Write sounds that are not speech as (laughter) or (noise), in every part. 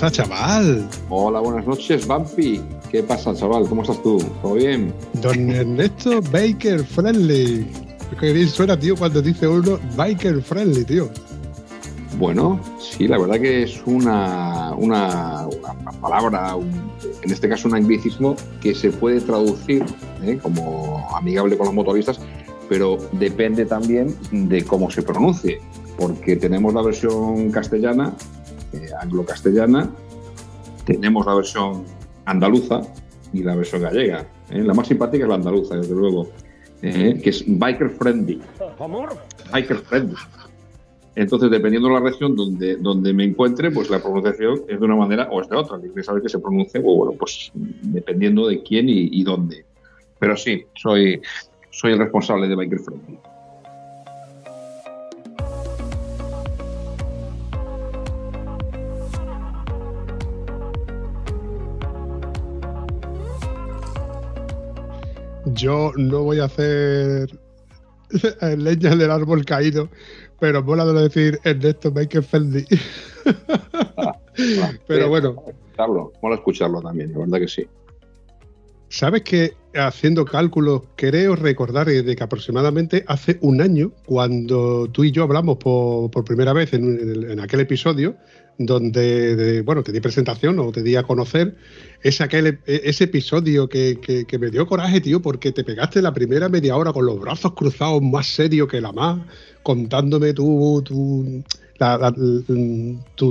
Pasa, chaval? Hola, buenas noches, Bumpy. ¿Qué pasa, chaval? ¿Cómo estás tú? ¿Todo bien? Don Ernesto Baker Friendly. Qué bien suena, tío, cuando dice uno Baker Friendly, tío. Bueno, sí, la verdad que es una, una, una palabra, un- en este caso un anglicismo, que se puede traducir ¿eh? como amigable con los motoristas, pero depende también de cómo se pronuncie, porque tenemos la versión castellana, eh, anglo-castellana, tenemos la versión andaluza y la versión gallega. ¿eh? La más simpática es la andaluza, desde luego, ¿eh? que es biker friendly. Biker friendly. Entonces, dependiendo de la región donde, donde me encuentre, pues la pronunciación es de una manera o es de otra. Hay que saber que se pronuncie, o bueno, pues dependiendo de quién y, y dónde. Pero sí, soy, soy el responsable de Biker Friendly. Yo no voy a hacer (laughs) leña del árbol caído, pero mola de decir Ernesto Baker Friendly. (laughs) Pero bueno. Escucharlo, mola escucharlo también, la verdad que sí. ¿Sabes que haciendo cálculos, creo recordar de que aproximadamente hace un año, cuando tú y yo hablamos por, primera vez en, aquel episodio, donde, de- bueno, te di presentación o te di a conocer, ese, ese episodio que, me dio coraje, tío, porque te pegaste la primera media hora con los brazos cruzados más serio que la más, contándome tu, tu,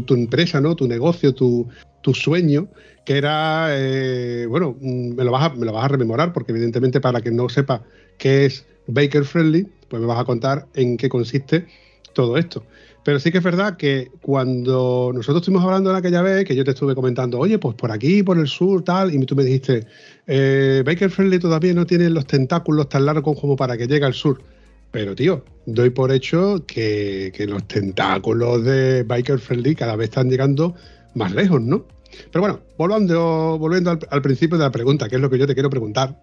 tu empresa, ¿no? Tu negocio, tu, tu sueño, que era, eh, bueno, mm, me lo, vas a, me lo vas a rememorar, porque evidentemente para quien no sepa qué es Baker Friendly, pues me vas a contar en qué consiste todo esto. Pero sí que es verdad que cuando nosotros estuvimos hablando en aquella vez, que yo te estuve comentando, oye, pues por aquí, por el sur, tal, y tú me dijiste, eh, Baker Friendly todavía no tiene los tentáculos tan largos como para que llegue al sur. Pero, tío, doy por hecho que, que los tentáculos de Biker Friendly cada vez están llegando más lejos, ¿no? Pero bueno, volviendo, al, principio de la pregunta, que es lo que yo te quiero preguntar,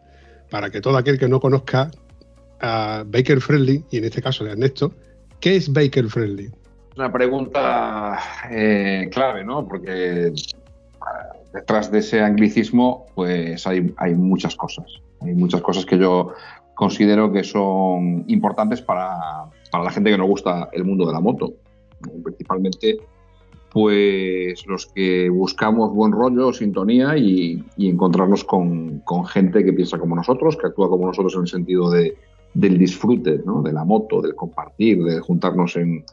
para que todo aquel que no conozca Baker Friendly, y en este caso de Ernesto, ¿qué es Baker Friendly? Una pregunta eh, clave, ¿no? Porque eh, detrás de ese anglicismo, pues hay, muchas cosas. Hay muchas cosas que yo considero que son importantes para, para la gente que nos gusta el mundo de la moto. ¿no? Principalmente, pues los que buscamos buen rollo, sintonía y, encontrarnos con, gente que piensa como nosotros, que actúa como nosotros en el sentido de, del disfrute, ¿no? de la moto, del compartir, de juntarnos en,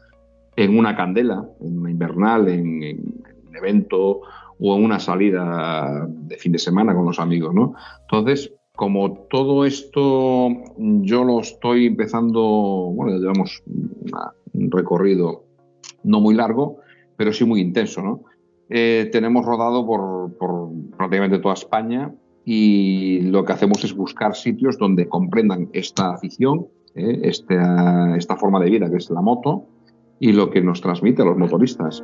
una candela, en una invernal, en, un evento o en una salida de fin de semana con los amigos, ¿no? Entonces, como todo esto yo lo estoy empezando, bueno, ya llevamos un recorrido no muy largo, pero sí muy intenso, ¿no? Eh, tenemos rodado por, por prácticamente toda España y lo que hacemos es buscar sitios donde comprendan esta afición, ¿eh? esta, esta forma de vida que es la moto y lo que nos transmite a los motoristas.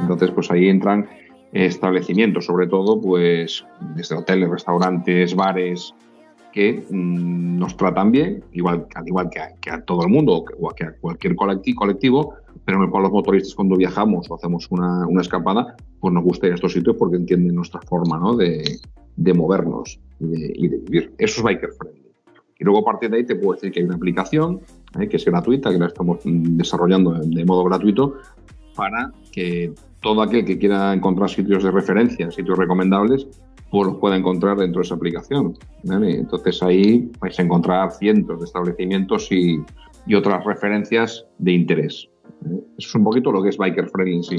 Entonces, pues ahí entran establecimientos, sobre todo, pues desde hoteles, restaurantes, bares, que mm, nos tratan bien, igual, al igual que a, todo el mundo o que, a cualquier colectivo, pero en el cual los motoristas cuando viajamos o hacemos una, escapada, pues nos gusta ir a estos sitios porque entienden nuestra forma ¿no? de, de movernos y de, y de vivir. Eso es biker friendly. Y luego a partir de ahí te puedo decir que hay una aplicación ¿eh? que es gratuita, que la estamos mm, desarrollando de modo gratuito para que todo aquel que quiera encontrar sitios de referencia, sitios recomendables, pues los pueda encontrar dentro de esa aplicación. Entonces ahí vais a encontrar cientos de establecimientos y, otras referencias de interés. ¿vale? Es un poquito lo que es Biker Friendly en sí.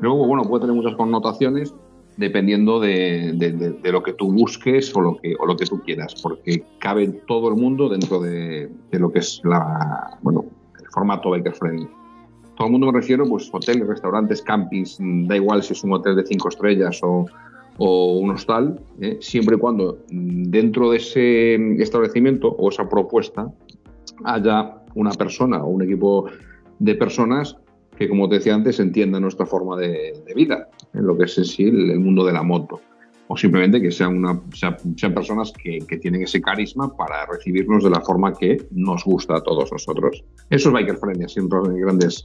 Luego, bueno, puede tener muchas connotaciones, dependiendo de, de- de- de lo que tú busques o lo que, o lo que tú quieras, porque cabe todo el mundo dentro de, lo que es la, bueno, el formato Baker Friendly. Todo el mundo me refiero, pues hoteles, restaurantes, campings, da igual si es un hotel de cinco estrellas o, o un hostal, ¿eh? siempre y cuando dentro de ese establecimiento o esa propuesta haya una persona o un equipo de personas que, como te decía antes, entiendan nuestra forma de, de vida, en lo que es en sí el, el mundo de la moto. O simplemente que sean, una, sea- sean personas que, tienen ese carisma para recibirnos de la forma que nos gusta a todos nosotros. Eso es Biker Friendly, en grandes,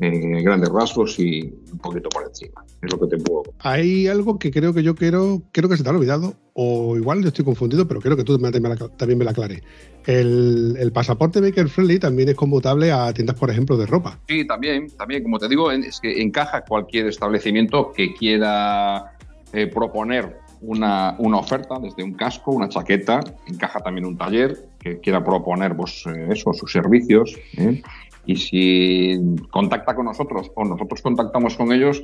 eh, grandes rasgos y un poquito por encima. Es lo que te puedo Hay algo que creo que yo quiero, creo que se te ha olvidado, o igual yo estoy confundido, pero creo que tú me- me la- también me la aclares. El, el pasaporte Baker Friendly también es conmutable a tiendas, por ejemplo, de ropa. Sí, también, también, como te digo, es que encaja cualquier establecimiento que quiera eh, proponer una, una oferta, desde un casco, una chaqueta, encaja también un taller que quiera proponer pues, eh, eso, sus servicios. ¿eh? Y si contacta con nosotros o nosotros contactamos con ellos,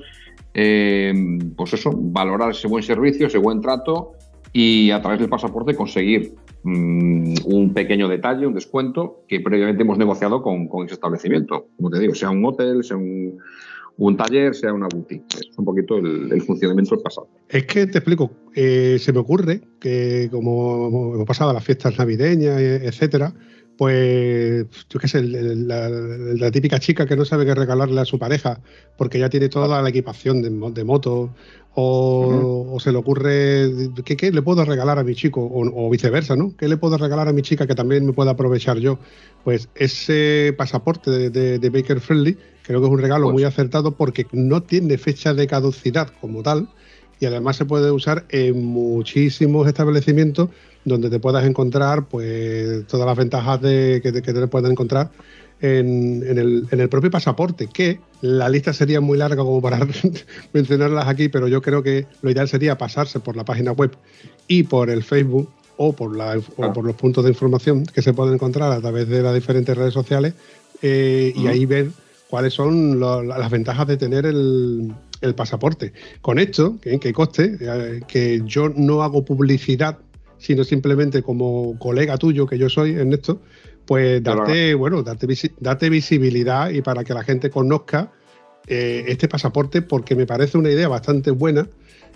eh, pues eso, valorar ese buen servicio, ese buen trato y a través del pasaporte conseguir mm, un pequeño detalle, un descuento que previamente hemos negociado con, ese establecimiento. Como te digo, sea un hotel, sea un, taller, sea una boutique. Es un poquito el, funcionamiento del pasaporte. Es que te explico, eh, se me ocurre que como hemos pasado las fiestas navideñas, etcétera, pues yo qué sé, la, la típica chica que no sabe qué regalarle a su pareja porque ya tiene toda la equipación de, de moto, o, o se le ocurre, ¿qué, qué le puedo regalar a mi chico? O, o viceversa, ¿no? ¿Qué le puedo regalar a mi chica que también me pueda aprovechar yo? Pues ese pasaporte de, de- de Baker Friendly creo que es un regalo Pues- muy acertado porque no tiene fecha de caducidad como tal y además se puede usar en muchísimos establecimientos donde te puedas encontrar pues todas las ventajas de, que, te- que te puedan encontrar en, en el, en el propio pasaporte, que la lista sería muy larga como para (laughs) mencionarlas aquí, pero yo creo que lo ideal sería pasarse por la página web y por el Facebook o por, la, o por los puntos de información que se pueden encontrar a través de las diferentes redes sociales eh, y ahí ver cuáles son lo- las ventajas de tener el, el pasaporte. Con esto, que, que coste, eh, que yo no hago publicidad, sino simplemente como colega tuyo que yo soy, Ernesto, pues Claro. darte, bueno, darte, visi- darte visibilidad y para que la gente conozca eh, este pasaporte, porque me parece una idea bastante buena.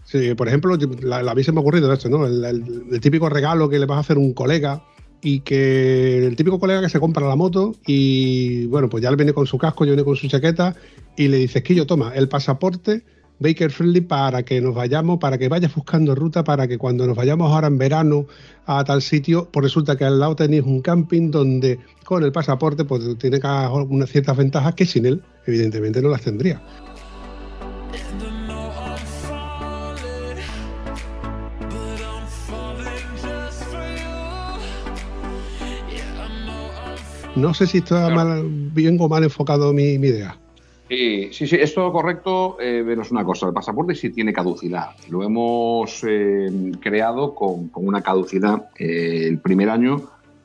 Sí, por ejemplo, la, la a mí se me ha ocurrido esto, ¿no? El, el- el típico regalo que le vas a hacer a un colega y que el típico colega que se compra la moto y bueno, pues ya le viene con su casco, ya viene con su chaqueta y le dices que yo toma el pasaporte Baker Friendly para que nos vayamos, para que vayas buscando ruta, para que cuando nos vayamos ahora en verano a tal sitio, pues resulta que al lado tenéis un camping donde con el pasaporte pues tiene unas ciertas ventajas que sin él evidentemente no las tendría. No sé si está Claro. mal, bien o mal enfocado mi, mi idea. Sí, sí, sí, es todo correcto. Eh, una cosa, el pasaporte sí tiene caducidad. Lo hemos eh, creado con, con una caducidad. Eh, el primer año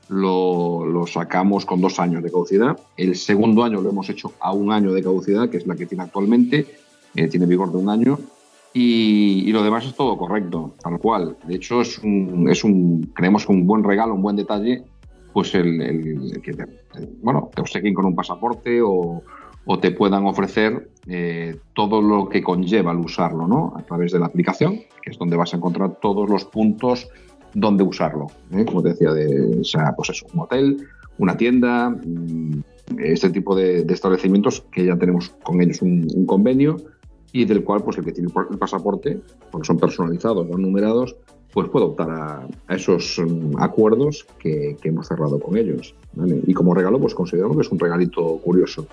lo, lo sacamos con dos años de caducidad. El segundo año lo hemos hecho a un año de caducidad, que es la que tiene actualmente. Eh, tiene vigor de un año. Y, y lo demás es todo correcto, tal cual. De hecho, es un, es un, creemos que un buen regalo, un buen detalle, pues el, el- el que te, bueno, te obsequien con un pasaporte o, o te puedan ofrecer eh, todo lo que conlleva el usarlo, ¿no? A través de la aplicación, que es donde vas a encontrar todos los puntos donde usarlo. ¿eh? Como te decía, de, o sea, pues eso, un hotel, una tienda, mm, este tipo de, de establecimientos que ya tenemos con ellos un, un convenio y del cual pues el que tiene el pasaporte, porque son personalizados, van numerados, pues puede optar a, esos mm, acuerdos que, que hemos cerrado con ellos. Y como regalo, pues consideramos que es un regalito curioso.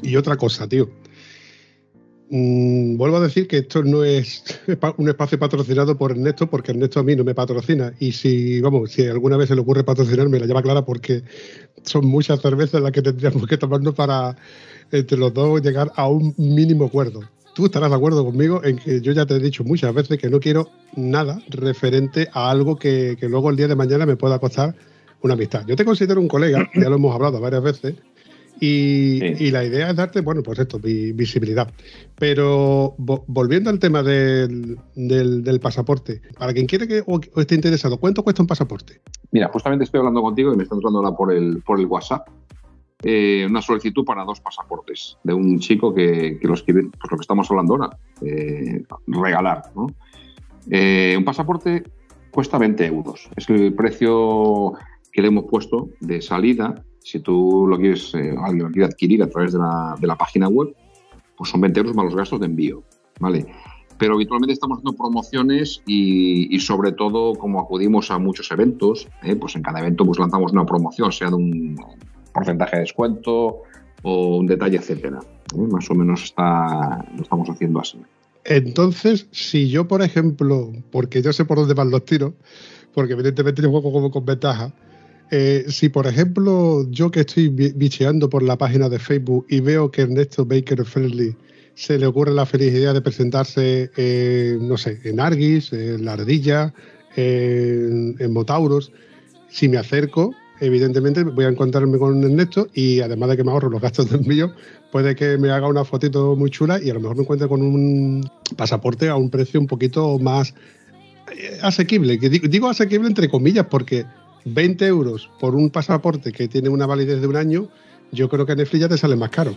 Y otra cosa, tío. Mm, vuelvo a decir que esto no es (laughs) un espacio patrocinado por Ernesto, porque Ernesto a mí no me patrocina. Y si, vamos, si alguna vez se le ocurre patrocinarme, la lleva clara porque son muchas cervezas las que tendríamos que tomarnos para entre los dos llegar a un mínimo acuerdo. tú estarás de acuerdo conmigo en que yo ya te he dicho muchas veces que no quiero nada referente a algo que, que luego el día de mañana me pueda costar una amistad. Yo te considero un colega, ya lo hemos hablado varias veces, y, Sí. y la idea es darte, bueno, pues esto, vi- visibilidad. Pero vo- volviendo al tema del, del- del pasaporte, para quien quiera que o, o esté interesado, ¿cuánto cuesta un pasaporte? Mira, justamente estoy hablando contigo y me están entrando ahora por el, por el WhatsApp eh, una solicitud para dos pasaportes de un chico que, que los quiere, pues lo que estamos hablando ahora, eh, regalar. ¿no? Eh, un pasaporte cuesta 20 euros. Es el precio que le hemos puesto de salida. Si tú lo quieres, eh, lo quiere adquirir a través de la, de la página web, pues son 20 euros más los gastos de envío. ¿vale? pero habitualmente estamos haciendo promociones y, y sobre todo como acudimos a muchos eventos, ¿eh? pues en cada evento pues lanzamos una promoción, sea de un porcentaje de descuento o un detalle, etcétera. ¿eh? Más o menos está, lo estamos haciendo así. Entonces, si yo, por ejemplo, porque yo sé por dónde van los tiros, porque evidentemente yo juego como con ventaja, eh, si por ejemplo yo que estoy bi- bicheando por la página de Facebook y veo que Ernesto Baker Friendly se le ocurre la feliz idea de presentarse, eh, no sé, en Argis, en La Ardilla, en, en Motauros, si me acerco, evidentemente voy a encontrarme con Ernesto y además de que me ahorro los gastos de envío, puede que me haga una fotito muy chula y a lo mejor me encuentre con un pasaporte a un precio un poquito más eh, asequible. Digo asequible entre comillas porque 20 euros por un pasaporte que tiene una validez de un año, yo creo que Netflix ya te sale más caro.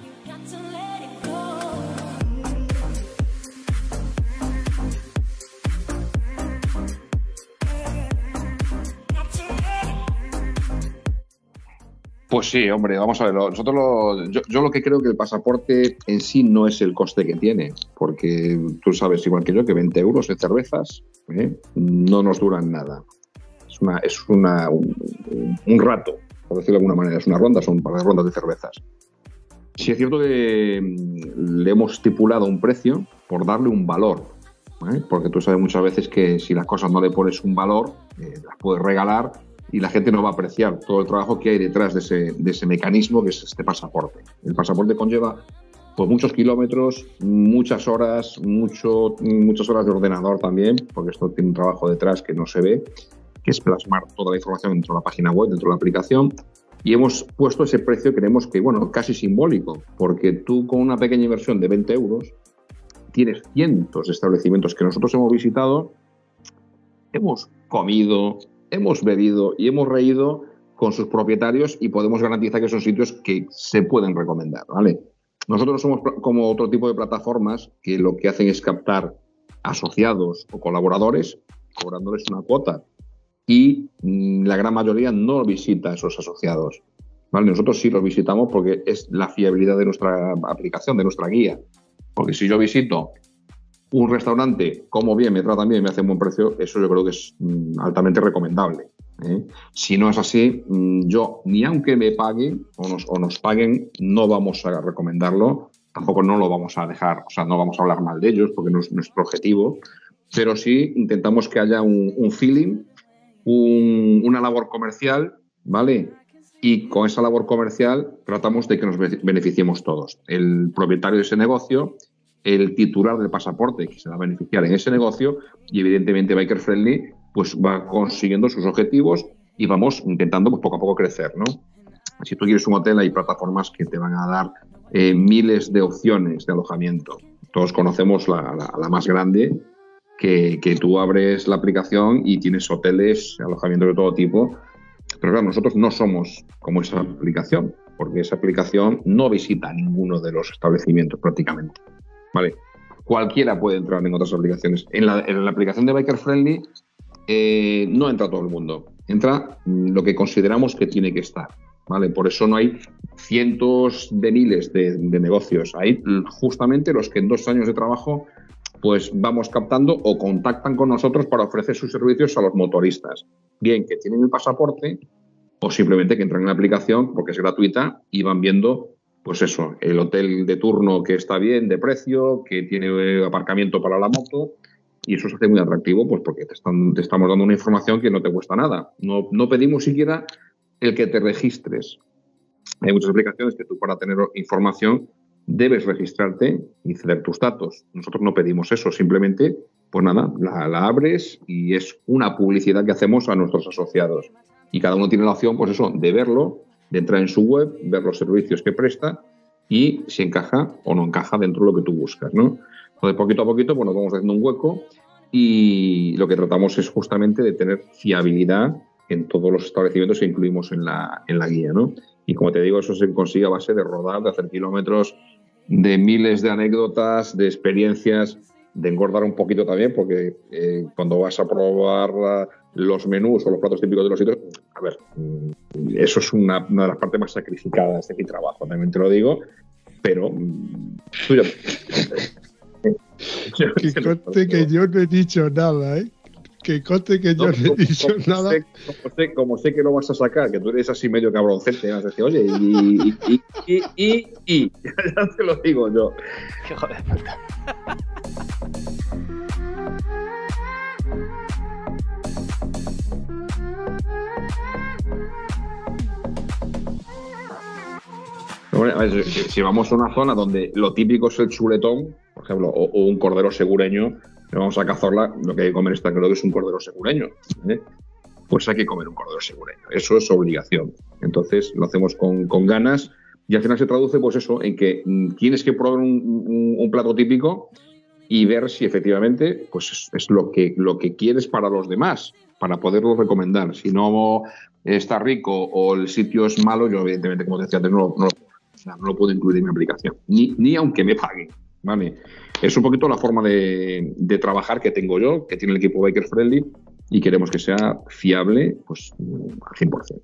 Pues sí, hombre, vamos a ver. Nosotros lo- yo, yo lo que creo que el pasaporte en sí no es el coste que tiene, porque tú sabes igual que yo que 20 euros de cervezas ¿eh? no nos duran nada. Una, es una, un, un rato, por decirlo de alguna manera. Es una ronda, son para las rondas de cervezas. Sí es cierto que mm, le hemos estipulado un precio por darle un valor, ¿eh? porque tú sabes muchas veces que si las cosas no le pones un valor, eh, las puedes regalar y la gente no va a apreciar todo el trabajo que hay detrás de ese, de ese mecanismo que es este pasaporte. El pasaporte conlleva pues, muchos kilómetros, muchas horas, mucho, muchas horas de ordenador también, porque esto tiene un trabajo detrás que no se ve, que es plasmar toda la información dentro de la página web, dentro de la aplicación. Y hemos puesto ese precio, creemos que, bueno, casi simbólico, porque tú con una pequeña inversión de 20 euros tienes cientos de establecimientos que nosotros hemos visitado, hemos comido, hemos bebido y hemos reído con sus propietarios y podemos garantizar que son sitios que se pueden recomendar, ¿vale? Nosotros no somos como otro tipo de plataformas que lo que hacen es captar asociados o colaboradores cobrándoles una cuota y mm, la gran mayoría no visita a esos asociados. ¿vale? Nosotros sí los visitamos porque es la fiabilidad de nuestra aplicación, de nuestra guía. Porque si yo visito un restaurante, como bien, me tratan bien y me hacen buen precio, eso yo creo que es mm, altamente recomendable. ¿eh? Si no es así, mm, yo, ni aunque me paguen o nos, paguen, no vamos a recomendarlo, tampoco no lo vamos a dejar, o sea, no vamos a hablar mal de ellos porque no es nuestro objetivo, pero sí intentamos que haya un feeling, un- una labor comercial, ¿vale? Y con esa labor comercial tratamos de que nos be- beneficiemos todos. El propietario de ese negocio, el titular del pasaporte que se va a beneficiar en ese negocio y evidentemente Biker Friendly pues va consiguiendo sus objetivos y vamos intentando pues, poco a poco crecer, ¿no? Si tú quieres un hotel hay plataformas que te van a dar eh, miles de opciones de alojamiento. Todos conocemos la más grande, que, tú abres la aplicación y tienes hoteles, alojamientos de todo tipo. Pero claro, nosotros no somos como esa aplicación, porque esa aplicación no visita ninguno de los establecimientos prácticamente. ¿Vale? Cualquiera puede entrar en otras aplicaciones. En la, aplicación de Biker Friendly eh, no entra todo el mundo. Entra lo que consideramos que tiene que estar. ¿Vale? Por eso no hay cientos de miles de, de negocios. Hay justamente los que en dos años de trabajo pues vamos captando o contactan con nosotros para ofrecer sus servicios a los motoristas. Bien que tienen el pasaporte o simplemente que entran en la aplicación porque es gratuita y van viendo, pues eso, el hotel de turno que está bien de precio, que tiene eh, aparcamiento para la moto y eso se hace muy atractivo pues porque te, están, te estamos dando una información que no te cuesta nada. No, no pedimos siquiera el que te registres. Hay muchas aplicaciones que tú para tener información debes registrarte y ceder tus datos. Nosotros no pedimos eso, simplemente, pues nada, la, abres y es una publicidad que hacemos a nuestros asociados. Y cada uno tiene la opción, pues eso, de verlo, de entrar en su web, ver los servicios que presta y si encaja o no encaja dentro de lo que tú buscas, ¿no? Entonces, poquito a poquito, pues nos vamos haciendo un hueco y lo que tratamos es justamente de tener fiabilidad en todos los establecimientos que incluimos en la, en la guía, ¿no? Y como te digo, eso se consigue a base de rodar, de hacer kilómetros, de miles de anécdotas, de experiencias, de engordar un poquito también, porque eh, cuando vas a probar los menús o los platos típicos de los sitios, a ver, mm, eso es una, una de las partes más sacrificadas de mi trabajo, también te lo digo, pero mm, (laughs) tú Que que yo no he dicho nada, ¿eh? Que conste que yo no, he dicho como nada. Sé, como, sé, como sé que lo vas a sacar, que tú eres así medio cabroncete, vas a decir, oye, y, y, y, y, y, y. (laughs) ya te lo digo yo. Hijo de puta. Bueno, a ver, si, si vamos a una zona donde lo típico es el chuletón, por ejemplo, o, o un cordero segureño, y vamos a Cazorla, lo que hay que comer está claro que es un cordero segureño. ¿eh? Pues hay que comer un cordero segureño. Eso es obligación. Entonces lo hacemos con, con ganas y al final se traduce, pues eso, en que mm, tienes que probar un, un- un plato típico y ver si efectivamente pues es, es lo, que, lo que quieres para los demás, para poderlo recomendar. Si no está rico o el sitio es malo, yo evidentemente, como decía antes, no, no, no lo puedo incluir en mi aplicación, ni, ni aunque me paguen. ¿vale? Es un poquito la forma de, de trabajar que tengo yo, que tiene el equipo Baker Friendly, y queremos que sea fiable pues, al 100%.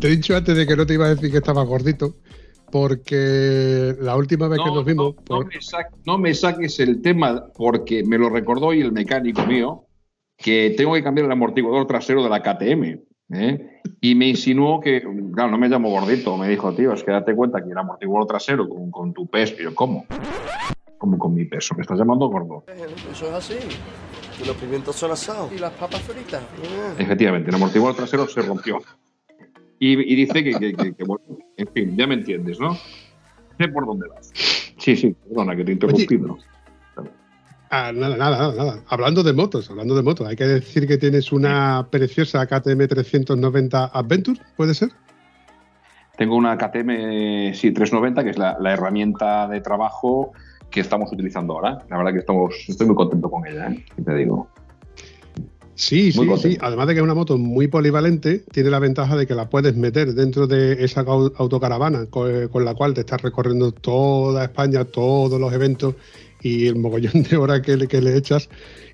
Te he dicho antes de que no te iba a decir que estabas gordito, porque la última vez que nos vimos. no por- me sa- no me saques el tema porque me lo recordó hoy el mecánico mío que tengo que cambiar el amortiguador trasero de la KTM. ¿eh? Y me insinuó que, claro, no me llamo gordito, me dijo, tío, es que date cuenta que el amortiguador trasero con, con tu peso, y yo, ¿cómo? ¿Cómo con mi peso? ¿Me estás llamando gordo? Eso es así. Que los pimientos son asados. ¿Y las papas fritas? Efectivamente, el amortiguador trasero se rompió. Y, y dice que, que- que- que, bueno, en fin, ya me entiendes, ¿no? Sé por dónde vas. Sí, sí, perdona que te he interrumpido. Ah, nada, nada, nada. Hablando de motos, hablando de motos, hay que decir que tienes una preciosa KTM 390 Adventure, ¿puede ser? Tengo una KTM sí, 390, que es la, la herramienta de trabajo que estamos utilizando ahora. La verdad que estamos, estoy muy contento con ella, ¿eh? ¿Qué te digo. Sí, sí, contento. sí. Además de que es una moto muy polivalente, tiene la ventaja de que la puedes meter dentro de esa au- autocaravana co- con, la cual te estás recorriendo toda España, todos los eventos y el mogollón de horas que, le- que le echas.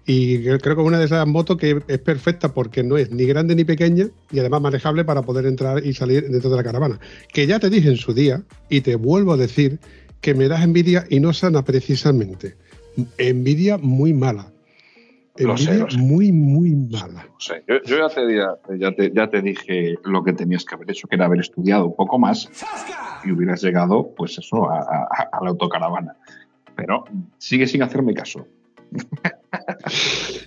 Y creo que es una de esas motos que es perfecta porque no es ni grande ni pequeña y además manejable para poder entrar y salir dentro de la caravana. Que ya te dije en su día y te vuelvo a decir que me das envidia y no sana precisamente. Envidia muy mala. Lo sé, Envidia lo sé. muy, muy mala. Yo, yo ya, te, ya, te, ya te dije lo que tenías que haber hecho, que era haber estudiado un poco más y hubieras llegado, pues eso, a, a- a la autocaravana. Pero sigue sin hacerme caso. (laughs)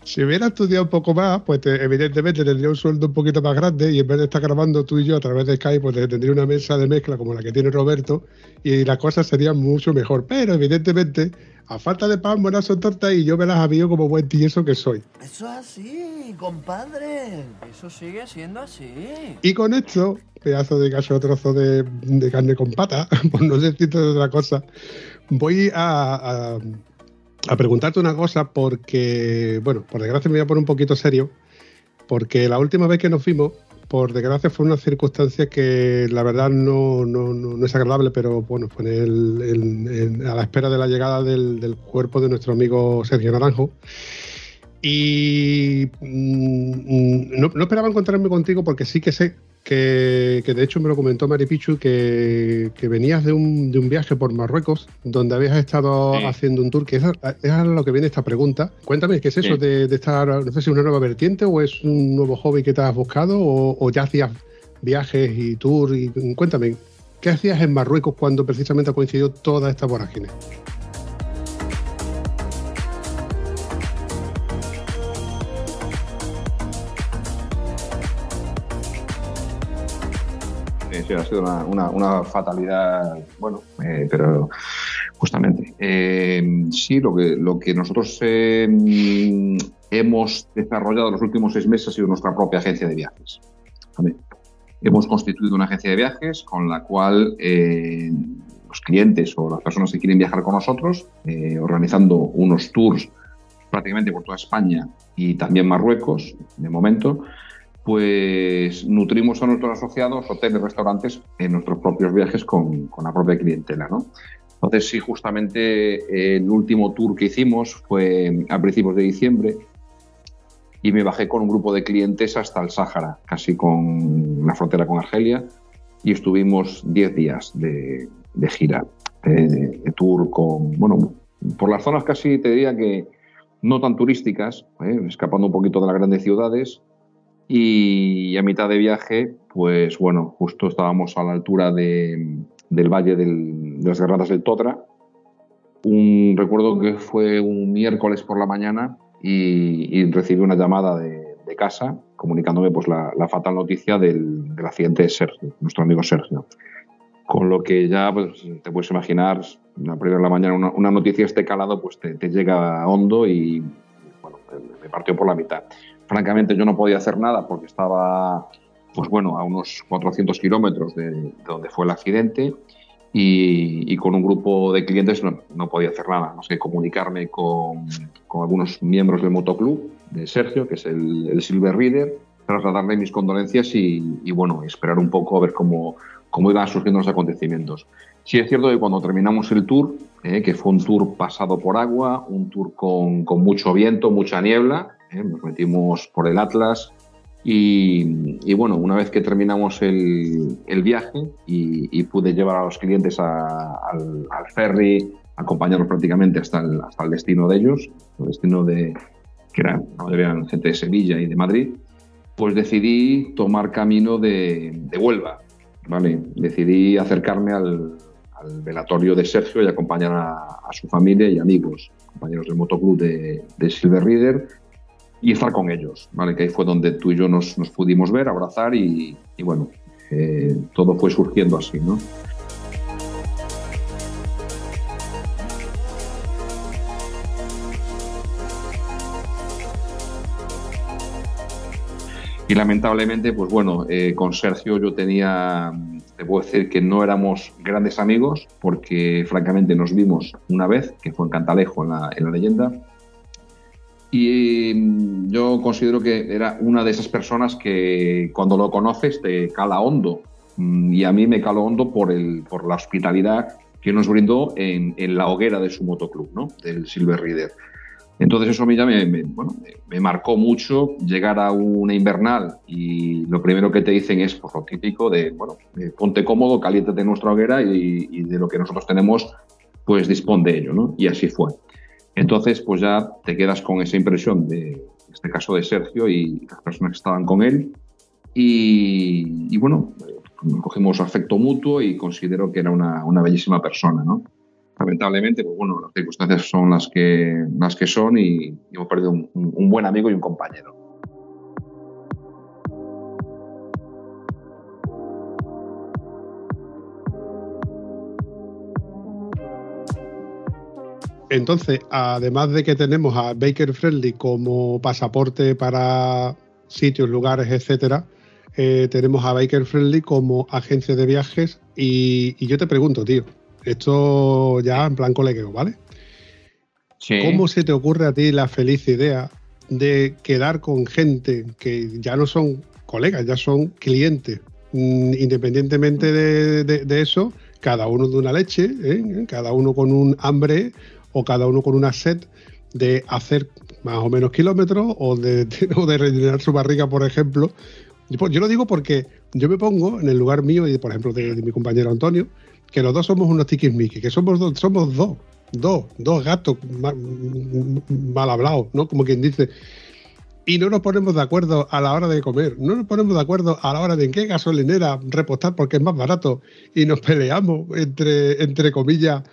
Si hubiera estudiado un poco más, pues te- evidentemente tendría un sueldo un poquito más grande y en vez de estar grabando tú y yo a través de Skype, pues tendría una mesa de mezcla como la que tiene Roberto y las cosas serían mucho mejor. Pero evidentemente, a falta de pan, buenas son tortas y yo me las avío como buen tieso que soy. Eso es así, compadre. Eso sigue siendo así. Y con esto, pedazo de cacho trozo de, de carne con pata, (laughs) por no decirte de otra cosa, voy a, a- preguntarte una cosa porque, bueno, por desgracia me voy a poner un poquito serio, porque la última vez que nos vimos, por desgracia fue una circunstancia que la verdad no, no, no- es agradable, pero bueno, fue el- a la espera de la llegada del, del cuerpo de nuestro amigo Sergio Naranjo. Y mm, no, no esperaba encontrarme contigo porque sí que sé que, que de hecho me lo comentó Mari Pichu que, que venías de un, de un viaje por Marruecos donde habías estado Sí. haciendo un tour, que es, a- es a lo que viene esta pregunta. Cuéntame, ¿qué es eso Sí. de, de estar, no sé si una nueva vertiente o es un nuevo hobby que te has buscado o, o ya hacías viajes y tour? Y, cuéntame, ¿qué hacías en Marruecos cuando precisamente ha coincidido toda esta vorágine? Sí, ha sido una, fatalidad, bueno, eh, pero justamente. Eh, sí, lo que, nosotros mm, hemos desarrollado los últimos seis meses ha sido nuestra propia agencia de viajes. Hemos constituido una agencia de viajes con la cual eh, los clientes o las personas que quieren viajar con nosotros, organizando unos tours prácticamente por toda España y también Marruecos, de momento, pues nutrimos a nuestros asociados, hoteles, restaurantes, en nuestros propios viajes con, la propia clientela, ¿no? Entonces, sí, justamente el último tour que hicimos fue a principios de diciembre y me bajé con un grupo de clientes hasta el Sáhara, casi con la frontera con Argelia, y estuvimos 10 días de, de gira, de, de tour con, bueno, por las zonas casi te diría que no tan turísticas, ¿eh? escapando un poquito de las grandes ciudades, y a mitad de viaje, pues bueno, justo estábamos a la altura de- del valle del- de las Garradas del Todra. Un, recuerdo que fue un miércoles por la mañana y, y recibí una llamada de, de casa comunicándome pues, la, la fatal noticia del, del accidente de Sergio, nuestro amigo Sergio. Con lo que ya pues, te puedes imaginar, la primera de la mañana, una, una noticia de este calado pues, te, te llega hondo y bueno, me partió por la mitad. Francamente, yo no podía hacer nada porque estaba, pues bueno, a unos 400 kilómetros de, de donde fue el accidente y, con un grupo de clientes no, podía hacer nada. No sé, comunicarme con, algunos miembros del motoclub de Sergio, que es el, el Silver Reader, trasladarle mis condolencias y, bueno, esperar un poco a ver cómo, cómo iban surgiendo los acontecimientos. Sí es cierto que cuando terminamos el tour, eh, que fue un tour pasado por agua, un tour con mucho viento, mucha niebla, eh, nos metimos por el Atlas y, y bueno, una vez que terminamos el, el viaje y, y pude llevar a los clientes a- al, al ferry, acompañarlos prácticamente hasta el, hasta el destino de ellos, el destino de que eran, eran gente de Sevilla y de Madrid, pues decidí tomar camino de, de Huelva. ¿vale? Decidí acercarme al, al velatorio de Sergio y acompañar a, a su familia y amigos, compañeros del motoclub de, de Silver Reader, y estar con ellos, ¿vale? Que ahí fue donde tú y yo nos, nos pudimos ver, abrazar y, bueno, eh, todo fue surgiendo así, ¿no? Y lamentablemente, pues bueno, eh, con Sergio yo tenía, te puedo decir que no éramos grandes amigos, porque francamente nos vimos una vez, que fue en Cantalejo, en la, en la leyenda, y mm, yo considero que era una de esas personas que cuando lo conoces te cala hondo. Mm, Y a mí me caló hondo por, el, por la hospitalidad que nos brindó en, en la hoguera de su motoclub, ¿no? del Silver Reader. Entonces eso a mí ya me, me- bueno, me marcó mucho llegar a una invernal y lo primero que te dicen es pues, lo típico de, bueno, eh, ponte cómodo, caliéntate en nuestra hoguera y, y de lo que nosotros tenemos, pues dispón de ello, ¿no? Y así fue. Entonces, pues ya te quedas con esa impresión de, este caso de Sergio y las personas que estaban con él. Y, bueno, eh, cogimos afecto mutuo y considero que era una, una bellísima persona, ¿no? Lamentablemente, pues bueno, las circunstancias son las que, las que son y, y hemos perdido un buen amigo y un compañero. Entonces, además de que tenemos a Baker Friendly como pasaporte para sitios, lugares, etcétera, eh, tenemos a Baker Friendly como agencia de viajes. Y, y yo te pregunto, tío, esto ya en plan colegueo, ¿vale? Sí. ¿Cómo se te ocurre a ti la feliz idea de quedar con gente que ya no son colegas, ya son clientes? Mm, Independientemente de, de- de eso, cada uno de una leche, ¿eh? cada uno con un hambre o cada uno con una sed de hacer más o menos kilómetros o de, (laughs) de rellenar su barriga, por ejemplo. Yo, yo lo digo porque yo me pongo en el lugar mío y, por ejemplo, de, mi compañero Antonio, que los dos somos unos tiquismiquis, que somos dos, somos dos, dos, dos gatos ma- mal hablados, ¿no? Como quien dice. Y no nos ponemos de acuerdo a la hora de comer, no nos ponemos de acuerdo a la hora de en qué gasolinera repostar porque es más barato y nos peleamos entre, entre comillas.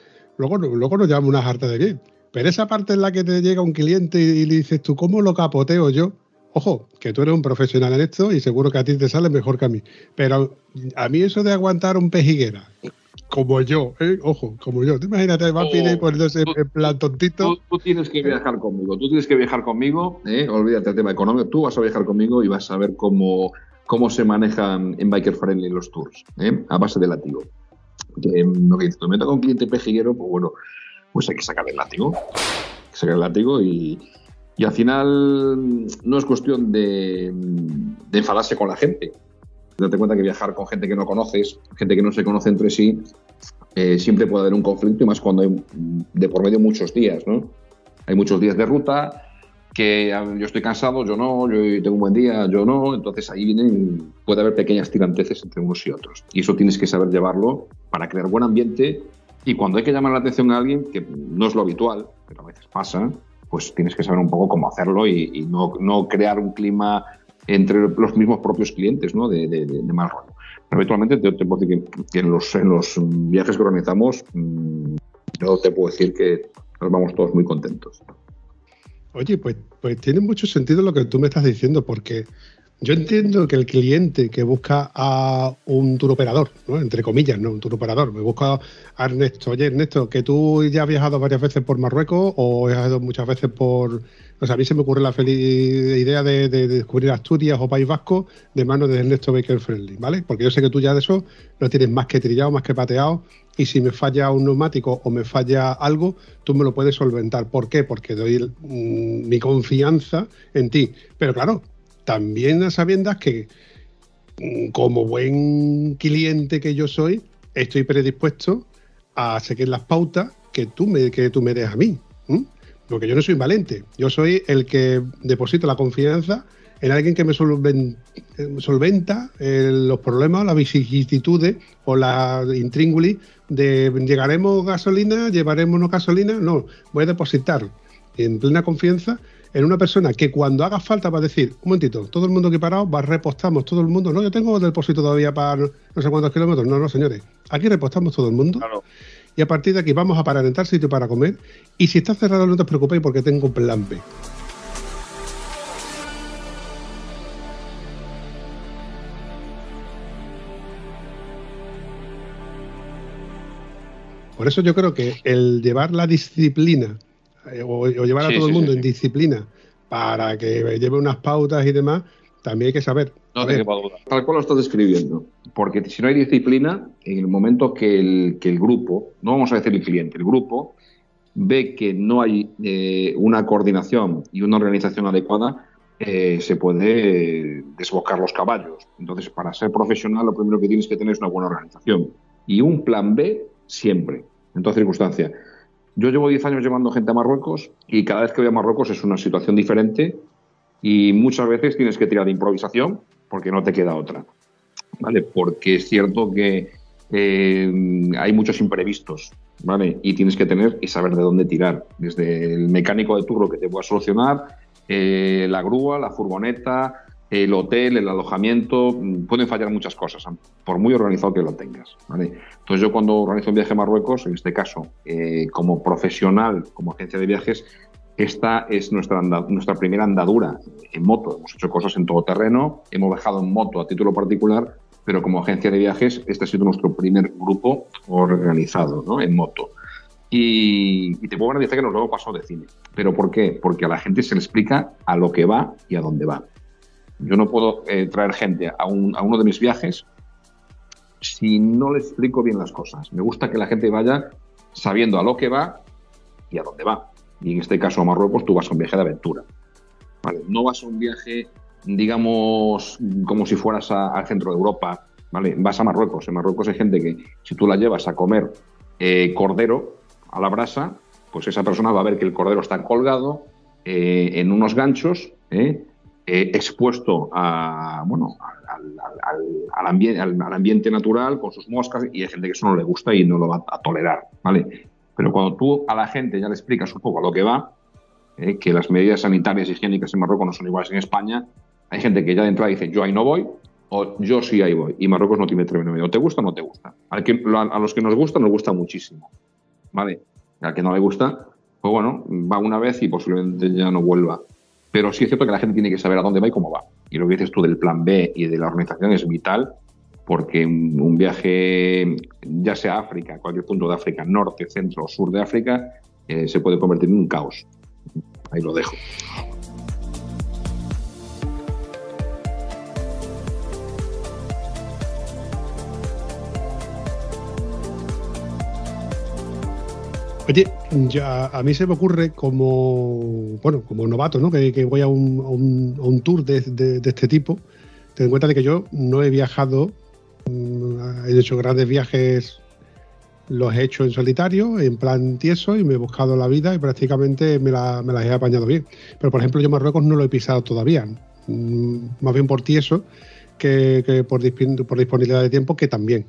Luego, no- luego nos llevamos una jarta de bien. Pero esa parte en la que te llega un cliente y le dices tú, ¿cómo lo capoteo yo? Ojo, que tú eres un profesional en esto y seguro que a ti te sale mejor que a mí. Pero a mí eso de aguantar un pejiguera, como yo, ¿eh? ojo, como yo. Te imagínate, va a pedir Oh, poniéndose en plan tontito. Tú, tú tienes que viajar conmigo, tú tienes que viajar conmigo, ¿eh? olvídate del tema económico, tú vas a viajar conmigo y vas a ver cómo, cómo se manejan en Biker Friendly los tours, ¿eh? a base de látigo. Lo que dices, tú, me toca un cliente pejiguero, pues bueno, pues hay que sacar el látigo, hay que sacar el látigo y, y al final no es cuestión de, de enfadarse con la gente. Date cuenta que viajar con gente que no conoces, gente que no se conoce entre sí, eh, siempre puede haber un conflicto y más cuando hay de por medio muchos días, ¿no? Hay muchos días de ruta que yo estoy cansado, yo no, yo tengo un buen día, yo no, entonces ahí vienen, puede haber pequeñas tiranteces entre unos y otros. Y eso tienes que saber llevarlo para crear buen ambiente y cuando hay que llamar la atención a alguien, que no es lo habitual, pero a veces pasa, pues tienes que saber un poco cómo hacerlo y, y no, no crear un clima entre los mismos propios clientes, ¿no? De, de- de- mal rollo. Habitualmente te, te puedo decir que, que en, los, en los viajes que organizamos, mm, yo te puedo decir que nos vamos todos muy contentos. Oye, pues, pues tiene mucho sentido lo que tú me estás diciendo, porque yo entiendo que el cliente que busca a un turoperador, ¿no? entre comillas, no un turoperador, me busca a Ernesto. Oye, Ernesto, que tú ya has viajado varias veces por Marruecos o has ido muchas veces por. O sea, a mí se me ocurre la feliz idea de, de- de descubrir Asturias o País Vasco de manos de Ernesto Baker Friendly, ¿vale? Porque yo sé que tú ya de eso lo tienes más que trillado, más que pateado, y si me falla un neumático o me falla algo, tú me lo puedes solventar. ¿Por qué? Porque doy mm, mi confianza en ti. Pero claro, también a sabiendas que mm, como buen cliente que yo soy, estoy predispuesto a seguir las pautas que tú me, que tú me des a mí. Porque yo no soy valente, yo soy el que deposito la confianza en alguien que me eh, solventa eh, los problemas, las vicisitudes o la intríngulis de llegaremos gasolina, llevaremos no gasolina, no, voy a depositar en plena confianza en una persona que cuando haga falta va a decir, un momentito, todo el mundo aquí parado, va, repostamos todo el mundo, no, yo tengo depósito todavía para no, sé cuántos kilómetros, no, no, señores, aquí repostamos todo el mundo y a partir de aquí vamos a parar en tal sitio para comer. Y si está cerrado no te preocupéis porque tengo un plan B. Por eso yo creo que el llevar la disciplina o, o llevar a Sí, todo sí, el mundo sí, en disciplina para que lleve unas pautas y demás, también hay que saber. No te ver, quepa duda. Tal cual lo estás describiendo. Porque si no hay disciplina, en el momento que el, que el grupo, no vamos a decir el cliente, el grupo ve que no hay eh, una coordinación y una organización adecuada, eh, se puede desbocar los caballos. Entonces, para ser profesional, lo primero que tienes que tener es una buena organización. Y un plan B siempre, en toda circunstancia. Yo llevo 10 años llevando gente a Marruecos y cada vez que voy a Marruecos es una situación diferente y muchas veces tienes que tirar de improvisación porque no te queda otra. ¿Vale? Porque es cierto que eh, hay muchos imprevistos, ¿vale? Y tienes que tener y saber de dónde tirar. Desde el mecánico de turno que te pueda solucionar, eh, la grúa, la furgoneta, el hotel, el alojamiento, mm, pueden fallar muchas cosas, por muy organizado que lo tengas, ¿vale? Entonces yo cuando organizo un viaje a Marruecos, en este caso, eh, como profesional, como agencia de viajes, esta es nuestra, nuestra primera andadura en moto. Hemos hecho cosas en todo terreno, hemos viajado en moto a título particular, pero como agencia de viajes, este ha sido nuestro primer grupo organizado ¿no? en moto. Y, y te puedo garantizar que nos lo pasado de cine. ¿Pero por qué? Porque a la gente se le explica a lo que va y a dónde va. Yo no puedo eh, traer gente a, un- a uno de mis viajes si no le explico bien las cosas. Me gusta que la gente vaya sabiendo a lo que va y a dónde va. Y en este caso a Marruecos tú vas a un viaje de aventura. No vas a un viaje, digamos, como si fueras al centro de Europa. ¿vale? Vas a Marruecos. En Marruecos hay gente que si tú la llevas a comer eh, cordero a la brasa, pues esa persona va a ver que el cordero está colgado eh, en unos ganchos, ¿eh? Eh, expuesto a, bueno, al, al- al- al ambien- al- ambiente natural con sus moscas y hay gente que eso no le gusta y no lo va a tolerar, ¿vale? Pero cuando tú a la gente ya le explicas un poco a lo que va, eh, que las medidas sanitarias y higiénicas en Marruecos no son iguales en España, hay gente que ya de entrada dice yo ahí no voy o yo sí ahí voy y Marruecos no tiene término medio. ¿Te gusta o no te gusta? A los que nos gusta nos gusta muchísimo, ¿vale? Al que no le gusta, pues bueno, va una vez y posiblemente ya no vuelva. Pero sí es cierto que la gente tiene que saber a dónde va y cómo va. Y lo que dices tú del plan B y de la organización es vital porque un viaje, ya sea África, cualquier punto de África, norte, centro o sur de África, eh, se puede convertir en un caos. Ahí lo dejo. Oye, ya a mí se me ocurre como, bueno, como novato, ¿no? Que, que voy a un, a un- tour de, de- este tipo. Ten en cuenta de que yo no he viajado, mm, he hecho grandes viajes, los he hecho en solitario, en plan tieso, y me he buscado la vida y prácticamente me, la- me las he apañado bien. Pero, por ejemplo, yo Marruecos no lo he pisado todavía, mm, más bien por tieso que, que por disponibilidad de tiempo, que también.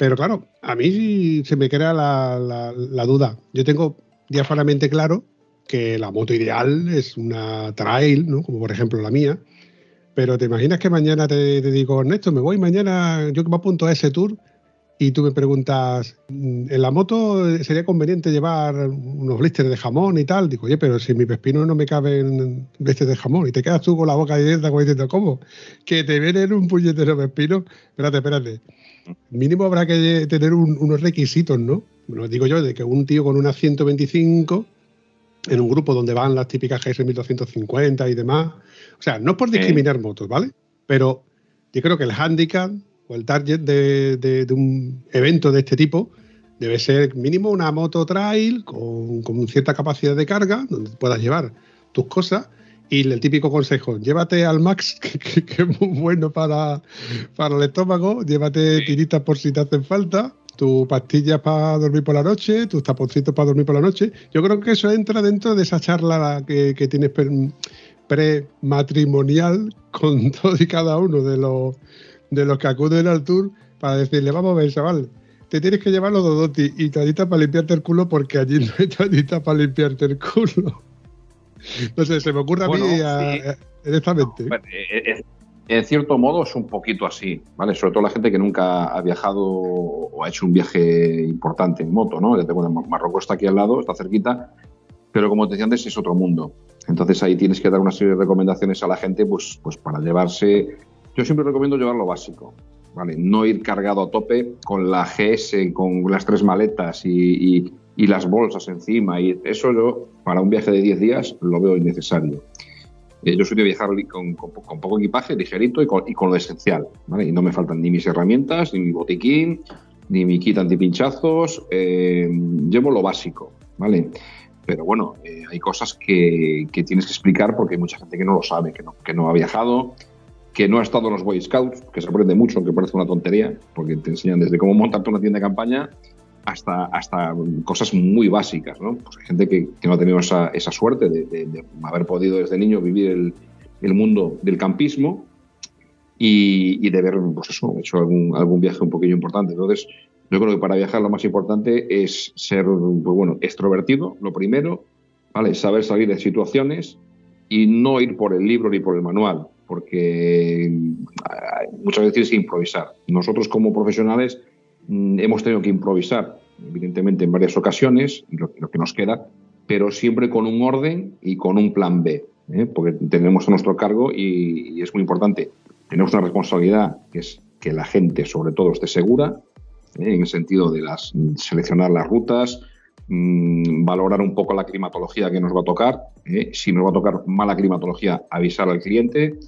Pero claro, a mí se me crea la, duda. Yo tengo diáfanamente claro que la moto ideal es una trail, ¿no? como por ejemplo la mía. Pero te imaginas que mañana te, te digo, Ernesto, me voy mañana, yo que me apunto a ese tour, y tú me preguntas, "Mm, ¿en la moto sería conveniente llevar unos blisters de jamón y tal? Digo, oye, pero si en mi pepino no me caben blisters de jamón, y te quedas tú con la boca abierta como diciendo, ¿cómo? Que te vienen un puñetero pepino. Espérate, espérate mínimo habrá que tener un- unos requisitos, ¿no? Lo digo yo, de que un tío con una 125 en un grupo donde van las típicas GS 1250 y demás. O sea, no es por discriminar motos, ¿vale? Pero yo creo que el handicap o el target de, de- de un evento de este tipo debe ser mínimo una moto trail con, con cierta capacidad de carga, donde puedas llevar tus cosas. Y el típico consejo, llévate al Max, (laughs) que, que- que es muy bueno para, para el estómago, llévate tiritas por si te hacen falta, tus pastillas para dormir por la noche, tus taponcitos para dormir por la noche. Yo creo que eso entra dentro de esa charla que, que tienes prematrimonial (laughs) con todos y cada uno de los, de los que acuden al tour para decirle, vamos a ver, chaval, te tienes que llevar los Dodoti y toallitas para limpiarte el culo porque allí (laughs) no hay toallitas para limpiarte el culo. No sé, se me ocurre a mí a- sí. a- directamente. Bueno, eh, eh, En cierto modo es un poquito así, ¿vale? Sobre todo la gente que nunca ha viajado o ha hecho un viaje importante en moto, ¿no? Ya Marruecos está aquí al lado, está cerquita, pero como te decía antes, es otro mundo. Entonces ahí tienes que dar una serie de recomendaciones a la gente, pues, pues para llevarse. Yo siempre recomiendo llevar lo básico, ¿vale? No ir cargado a tope con la GS, con las tres maletas y, y- y las bolsas encima. Y eso yo, para un viaje de 10 días, lo veo innecesario. Eh, yo soy de viajar con, con con poco equipaje, ligerito y con, y con lo esencial, ¿vale? Y no me faltan ni mis herramientas, ni mi botiquín, ni mi kit antipinchazos. eh, llevo lo básico, ¿vale? Pero bueno, eh, hay cosas que, que tienes que explicar porque hay mucha gente que no lo sabe, que no, que no ha viajado, que no ha estado en los Boy Scouts, que se aprende mucho, aunque parece una tontería, porque te enseñan desde cómo montarte una tienda de campaña hasta, hasta cosas muy básicas, ¿no? Pues hay gente que, que no ha tenido esa, esa suerte de, de- de haber podido desde niño vivir el, el mundo del campismo y, y de haber, pues eso, hecho algún, algún viaje un poquillo importante. Entonces, yo creo que para viajar lo más importante es ser, pues bueno, extrovertido, lo primero, ¿vale? Saber salir de situaciones y no ir por el libro ni por el manual, porque eh, muchas veces tienes que improvisar. Nosotros como profesionales hemos tenido que improvisar, evidentemente en varias ocasiones, lo, que nos queda, pero siempre con un orden y con un plan B, ¿eh? porque tenemos a nuestro cargo y, y es muy importante. Tenemos una responsabilidad que es que la gente, sobre todo, esté segura, ¿eh? en el sentido de las, seleccionar las rutas, mm, valorar un poco la climatología que nos va a tocar. ¿eh? Si nos va a tocar mala climatología, avisar al cliente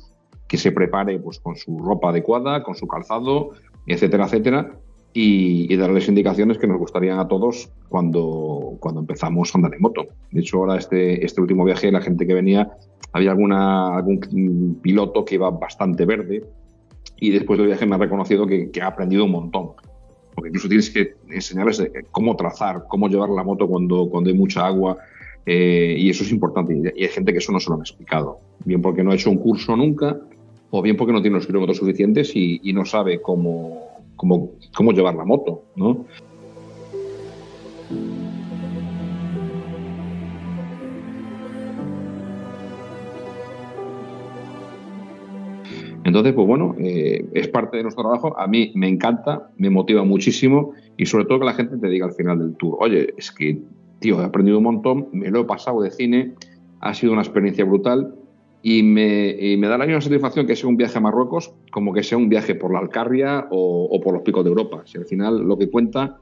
que se prepare pues, con su ropa adecuada, con su calzado, etcétera, etcétera, y, y darles indicaciones que nos gustarían a todos cuando, cuando empezamos a andar en moto. De hecho, ahora este, este último viaje, la gente que venía, había alguna, algún piloto que iba bastante verde y después del viaje me ha reconocido que, que ha aprendido un montón. Porque incluso tienes que enseñarles de cómo trazar, cómo llevar la moto cuando, cuando hay mucha agua, eh, y eso es importante. Y hay gente que eso no se lo han explicado. Bien porque no ha hecho un curso nunca, o bien porque no tiene los kilómetros suficientes y, y no sabe cómo, cómo, cómo llevar la moto, ¿no? Entonces, pues bueno, eh, es parte de nuestro trabajo. A mí me encanta, me motiva muchísimo y sobre todo que la gente te diga al final del tour, oye, es que, tío, he aprendido un montón, me lo he pasado de cine, ha sido una experiencia brutal y me, y me da la misma satisfacción que sea un viaje a Marruecos como que sea un viaje por la Alcarria o, o por los picos de Europa. Si al final lo que cuenta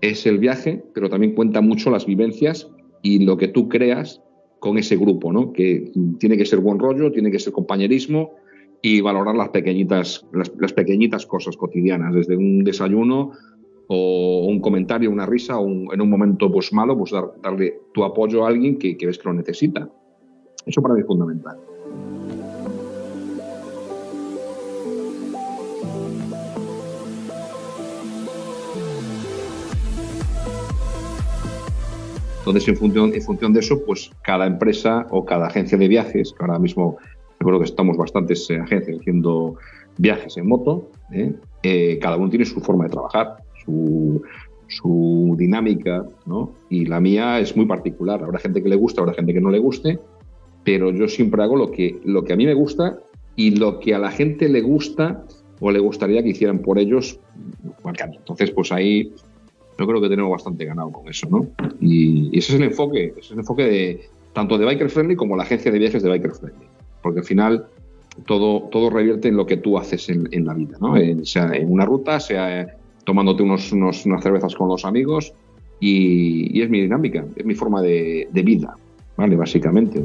es el viaje, pero también cuenta mucho las vivencias y lo que tú creas con ese grupo, ¿no? Que tiene que ser buen rollo, tiene que ser compañerismo y valorar las pequeñitas, las, las pequeñitas cosas cotidianas, desde un desayuno o un comentario, una risa, o un- en un momento pues malo, pues dar- darle tu apoyo a alguien que, que ves que lo necesita. Eso para mí es fundamental. Entonces, en función, en función de eso, pues cada empresa o cada agencia de viajes, que ahora mismo creo que estamos bastantes eh, agencias haciendo viajes en moto, ¿eh? Eh, cada uno tiene su forma de trabajar, su, su dinámica, ¿no? Y la mía es muy particular. Habrá gente que le gusta, habrá gente que no le guste, pero yo siempre hago lo que, lo que a mí me gusta y lo que a la gente le gusta o le gustaría que hicieran por ellos. Entonces, pues ahí yo creo que tenemos bastante ganado con eso, ¿no? Y, y ese es el enfoque, ese es el enfoque de tanto de Biker Friendly como la agencia de viajes de Biker Friendly. Porque al final todo, todo revierte en lo que tú haces en, en la vida, ¿no? En- sea en una ruta, sea tomándote unos, unos- unas cervezas con los amigos y, y es mi dinámica, es mi forma de, de vida, ¿vale? Básicamente.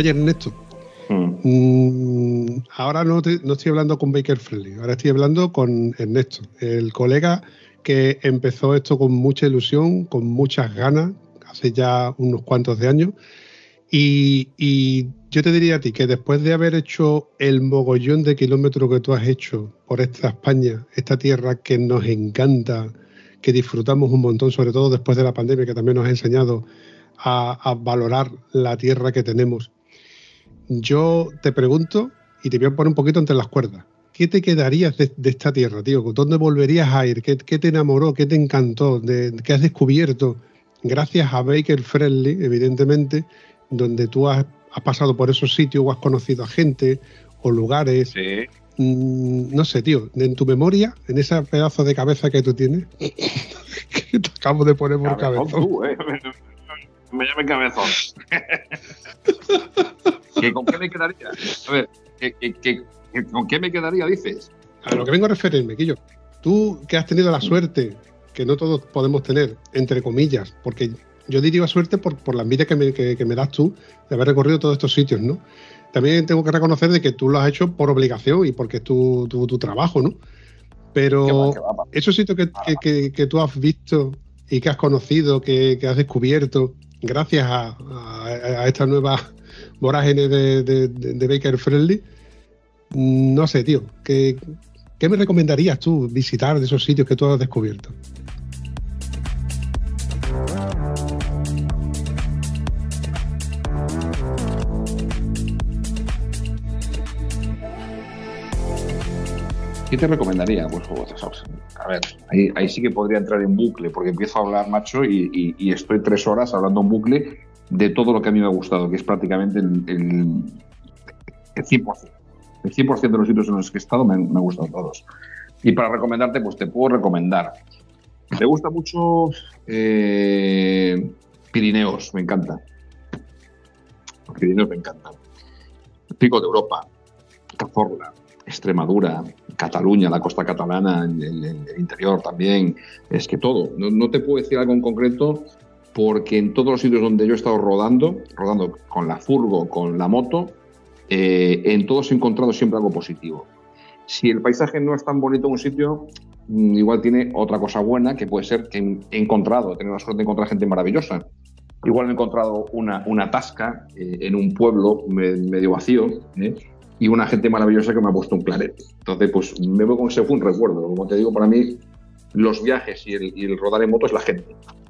Oye, Ernesto, Mm. mm, ahora no, te- no estoy hablando con Baker Friendly, ahora estoy hablando con Ernesto, el colega que empezó esto con mucha ilusión, con muchas ganas, hace ya unos cuantos de años. Y, y yo te diría a ti que después de haber hecho el mogollón de kilómetros que tú has hecho por esta España, esta tierra que nos encanta, que disfrutamos un montón, sobre todo después de la pandemia, que también nos ha enseñado a, a valorar la tierra que tenemos. Yo te pregunto y te voy a poner un poquito entre las cuerdas. ¿Qué te quedarías de, de esta tierra, tío? ¿Dónde volverías a ir? ¿Qué, qué te enamoró? ¿Qué te encantó? De, ¿Qué has descubierto? Gracias a Baker Friendly, evidentemente, donde tú has, has pasado por esos sitios o has conocido a gente o lugares. Sí. Mm, no sé, tío, en tu memoria, en ese pedazo de cabeza que tú tienes, (laughs) que te acabo de poner por Cabezón cabezón. tú, ¿eh? (laughs) Me llame cabezón. (laughs) ¿Que ¿Con qué me quedaría? A ver, ¿que- que- que- que- ¿con qué me quedaría, dices? A lo que vengo a referirme, Quillo. Tú que has tenido la suerte, que no todos podemos tener, entre comillas, porque yo diría suerte por, por la envidia que me, que- que me das tú de haber recorrido todos estos sitios, ¿no? También tengo que reconocer de que tú lo has hecho por obligación y porque es tu, tu, tu trabajo, ¿no? Qué Pero va, qué va, pa. esos sitios que, que- que- que tú has visto y que has conocido, que, que has descubierto, gracias a, a- a esta nueva vorágine de, de- Baker Friendly, no sé, tío, ¿qué, ¿qué me recomendarías tú visitar de esos sitios que tú has descubierto? ¿Qué te recomendaría? Pues, ¿sabes? a ver, ahí, ahí sí que podría entrar en bucle, porque empiezo a hablar, macho, y- y estoy tres horas hablando en bucle de todo lo que a mí me ha gustado, que es prácticamente el, el, el 100%. El 100% de los sitios en los que he estado me, me han gustado todos. Y para recomendarte, pues te puedo recomendar. Me gusta mucho eh, Pirineos, me encanta. Pirineos me encantan. El Pico de Europa, Cazorla, Extremadura, Cataluña, la costa catalana, el interior también, es que todo. No, no te puedo decir algo en concreto porque en todos los sitios donde yo he estado rodando, rodando con la furgo, con la moto, eh, en todos he encontrado siempre algo positivo. Si el paisaje no es tan bonito en un sitio, mm, igual tiene otra cosa buena que puede ser que he encontrado, he tenido la suerte de encontrar gente maravillosa. Igual he encontrado una, una tasca eh, en un pueblo me- medio vacío, ¿eh? y una gente maravillosa que me ha puesto un clarete. Entonces, pues me veo con ese fue un recuerdo. Como te digo, para mí los viajes y el, y el rodar en moto es la gente.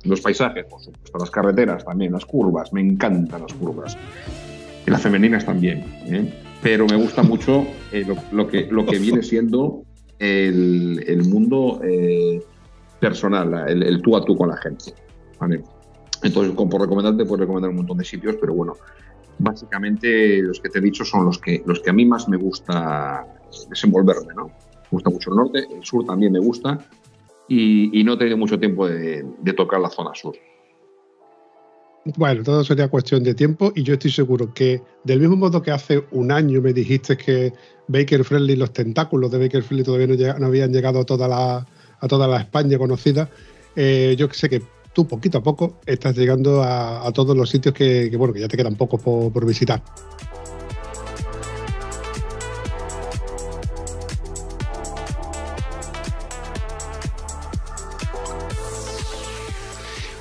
Los paisajes, por supuesto, las carreteras también, las curvas, me encantan las curvas. Y las femeninas también. ¿eh? Pero me gusta mucho eh, lo, lo que, lo que viene siendo el, el mundo eh, personal, el, el tú a tú con la gente. ¿vale? Entonces, como por recomendarte, puedo recomendar un montón de sitios, pero bueno, básicamente los que te he dicho son los que, los que a mí más me gusta desenvolverme, ¿no? Me gusta mucho el norte, el sur también me gusta y, no he tenido mucho tiempo de, tocar la zona sur. Bueno, todo sería cuestión de tiempo y yo estoy seguro que del mismo modo que hace un año me dijiste que Baker Friendly, los tentáculos de Baker Friendly todavía no, llega- no habían llegado a toda la, a toda la España conocida, eh, yo sé que tú poquito a poco estás llegando a, todos los sitios que, bueno, que ya te quedan pocos por visitar.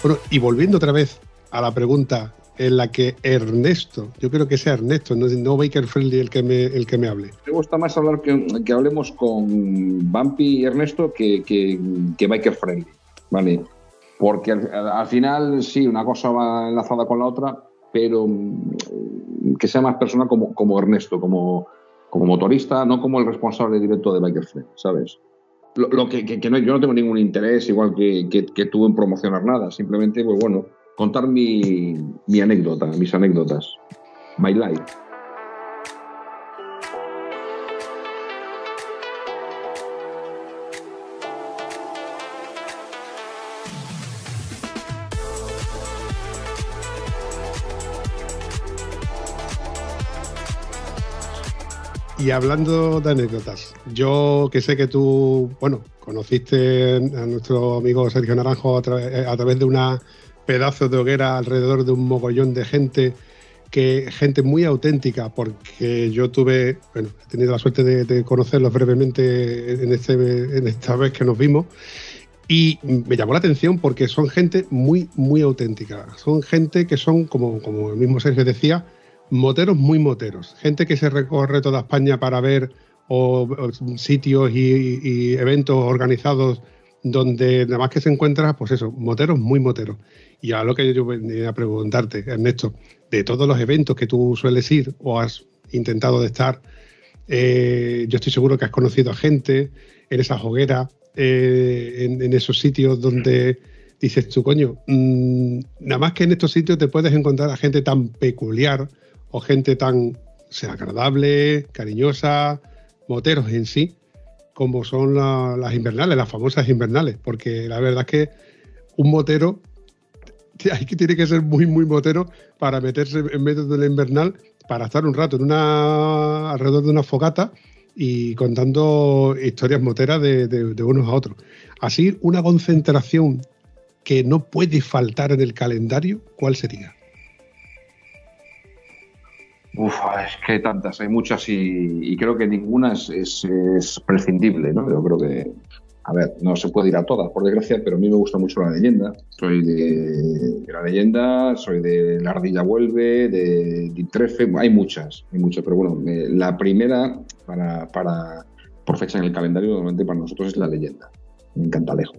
Bueno, y volviendo otra vez a la pregunta en la que Ernesto, yo creo que sea Ernesto, no, no Baker Friendly el que me, el que me hable. Me gusta más hablar que, que hablemos con Bumpy y Ernesto que, que, que Biker Friendly, ¿vale? Porque al, al final, sí, una cosa va enlazada con la otra, pero mm, que sea más personal como, como Ernesto, como, como motorista, no como el responsable directo de Biker Friendly, ¿sabes? Lo, que, que- no, yo no tengo ningún interés, igual que, que, que tú, en promocionar nada, simplemente, pues bueno, contar mi, mi anécdota, mis anécdotas, my life. Y hablando de anécdotas, yo que sé que tú, bueno, conociste a nuestro amigo Sergio Naranjo a, tra- a través de una pedazo de hoguera alrededor de un mogollón de gente, que gente muy auténtica, porque yo tuve, bueno, he tenido la suerte de, de conocerlos brevemente en, este, en esta vez que nos vimos. Y me llamó la atención porque son gente muy, muy auténtica. Son gente que son, como, como el mismo Sergio decía, moteros muy moteros. Gente que se recorre toda España para ver sitios y, eventos organizados donde nada más que se encuentra, pues eso, moteros muy moteros. Y a lo que yo venía a preguntarte, Ernesto, de todos los eventos que tú sueles ir o has intentado de estar, eh, yo estoy seguro que has conocido a gente en esas hogueras, eh, en, en esos sitios donde dices tú, coño, mm, nada más que en estos sitios te puedes encontrar a gente tan peculiar o gente tan sea, agradable, cariñosa, moteros en sí, como son la- las invernales, las famosas invernales, porque la verdad es que un motero (laughs) hay que tiene que ser muy muy motero para meterse en medio de la invernal para estar un rato en una alrededor de una fogata y contando historias moteras de unos a otros. Así, una concentración que no puede faltar en el calendario, ¿cuál sería? Uf, es que hay tantas, hay muchas y, creo que ninguna es, es- es prescindible, ¿no? Yo creo que, a ver, no se puede ir a todas, por desgracia, pero a mí me gusta mucho la leyenda. Soy de, la leyenda, soy de La Ardilla Vuelve, de Ditrefe, hay muchas, hay muchas, pero bueno, me- la primera para, para, por fecha en el calendario, normalmente para nosotros es la leyenda, en Cantalejo.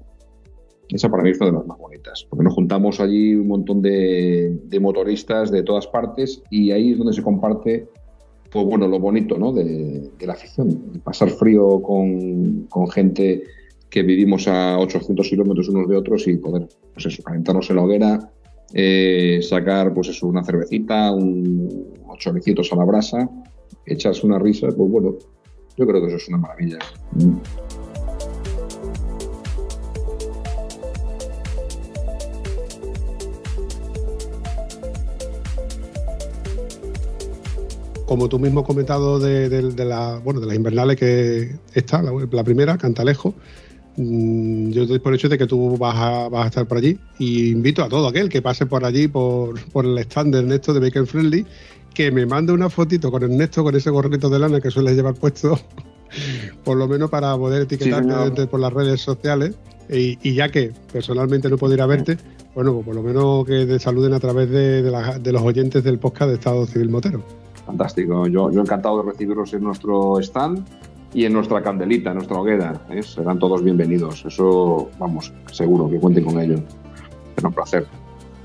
Esa para mí es una de las más bonitas, porque nos juntamos allí un montón de, de motoristas de todas partes y ahí es donde se comparte, pues bueno, lo bonito ¿no? de, la afición. Pasar frío con, con gente que vivimos a 800 kilómetros unos de otros y poder, pues calentarnos en la hoguera, eh, sacar, pues eso, una cervecita, un, unos choricitos a la brasa, echarse una risa, pues bueno, yo creo que eso es una maravilla. Como tú mismo has comentado de, de- de la, bueno, de las invernales que está, la, la primera, Cantalejo, mm, yo doy por hecho de que tú vas a, vas a estar por allí y invito a todo aquel que pase por allí, por, por el stand de Ernesto de Bacon Friendly, que me mande una fotito con Ernesto, con ese gorrito de lana que suele llevar puesto, (laughs) por lo menos para poder etiquetarte por las redes sociales. Y, y ya que personalmente no puedo ir a verte, bueno, pues por lo menos que te saluden a través de, de la- de los oyentes del podcast de Estado Civil Motero. Fantástico. Yo, yo encantado de recibirlos en nuestro stand y en nuestra candelita, en nuestra hoguera. ¿eh? Serán todos bienvenidos. Eso, vamos, seguro que cuenten con ello. Será un placer.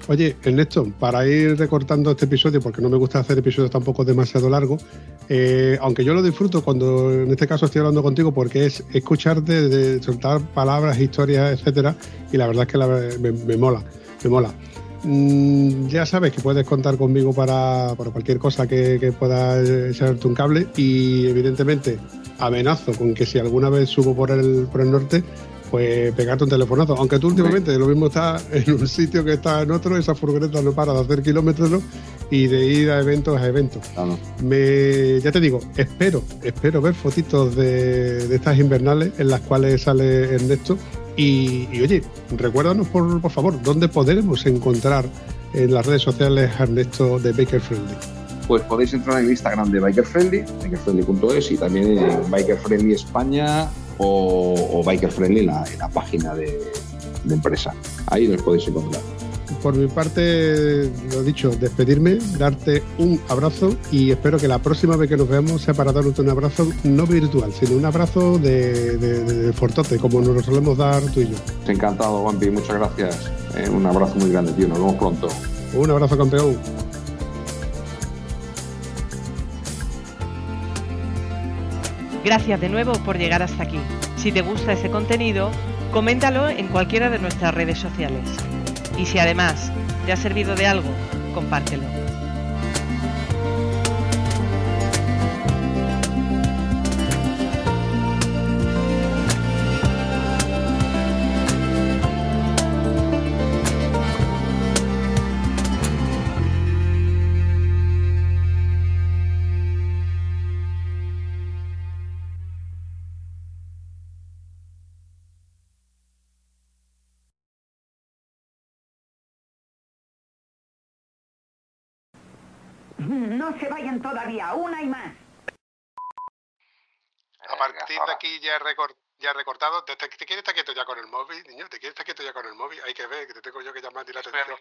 Oye, Ernesto, para ir recortando este episodio, porque no me gusta hacer episodios tampoco demasiado largos, eh, aunque yo lo disfruto cuando en este caso estoy hablando contigo, porque es escucharte, de soltar palabras, historias, etcétera, y la verdad es que la- me, me mola, me mola. Mm, ya sabes que puedes contar conmigo para, para cualquier cosa que, que pueda echarte un cable y evidentemente amenazo con que si alguna vez subo por el, por el norte, pues pegarte un telefonazo. Aunque tú últimamente lo mismo estás en un sitio que está en otro, esa furgoneta no para de hacer kilómetros ¿no? y de ir a eventos a eventos. Claro. Me, ya te digo, espero, espero ver fotitos de, de estas invernales en las cuales sale Ernesto. Y, oye, recuérdanos por, por favor, ¿dónde podremos encontrar en las redes sociales a Ernesto de Baker Friendly? Pues podéis entrar en el Instagram de Biker Friendly, bikerfriendly.es y también en Biker Friendly España o, o Biker Friendly, la, la página de, de empresa. Ahí nos podéis encontrar. Por mi parte, lo dicho, despedirme, darte un abrazo y espero que la próxima vez que nos veamos sea para darte un abrazo no virtual, sino un abrazo de, de, de fortote, como nos lo solemos dar tú y yo. Encantado, Wampi, muchas gracias. Eh, un abrazo muy grande, tío. Nos vemos pronto. Un abrazo, campeón. Gracias de nuevo por llegar hasta aquí. Si te gusta ese contenido, coméntalo en cualquiera de nuestras redes sociales. Y si además te ha servido de algo, compártelo. No se vayan todavía, una y más. A partir de aquí ya he, recor- ya he recortado. ¿Te, te, te quieres estar quieto ya con el móvil, niño? ¿Te quieres estar quieto ya con el móvil? Hay que ver, que te tengo yo que llamar a ti la atención.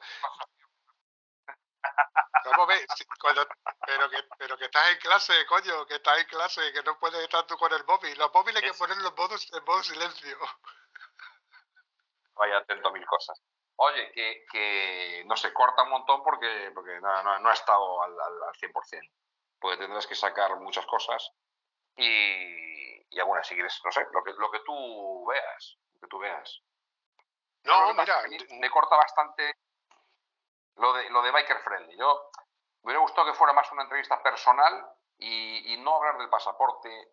Vamos a ver, si- cuando- pero, que, pero que estás en clase, coño, que estás en clase, que no puedes estar tú con el móvil. Los móviles hay que ponerlos en modo, en modo silencio. Vaya atento a mil cosas. Oye, que, que no se corta un montón porque, porque no, no, no ha estado al, al, al 100%. Porque tendrás que sacar muchas cosas y, y algunas, si quieres, no sé, lo que, lo que tú veas. Lo que tú veas. No, mira, mí me corta bastante lo de, lo de Biker Friendly. Yo me hubiera gustado que fuera más una entrevista personal y, y no hablar del pasaporte.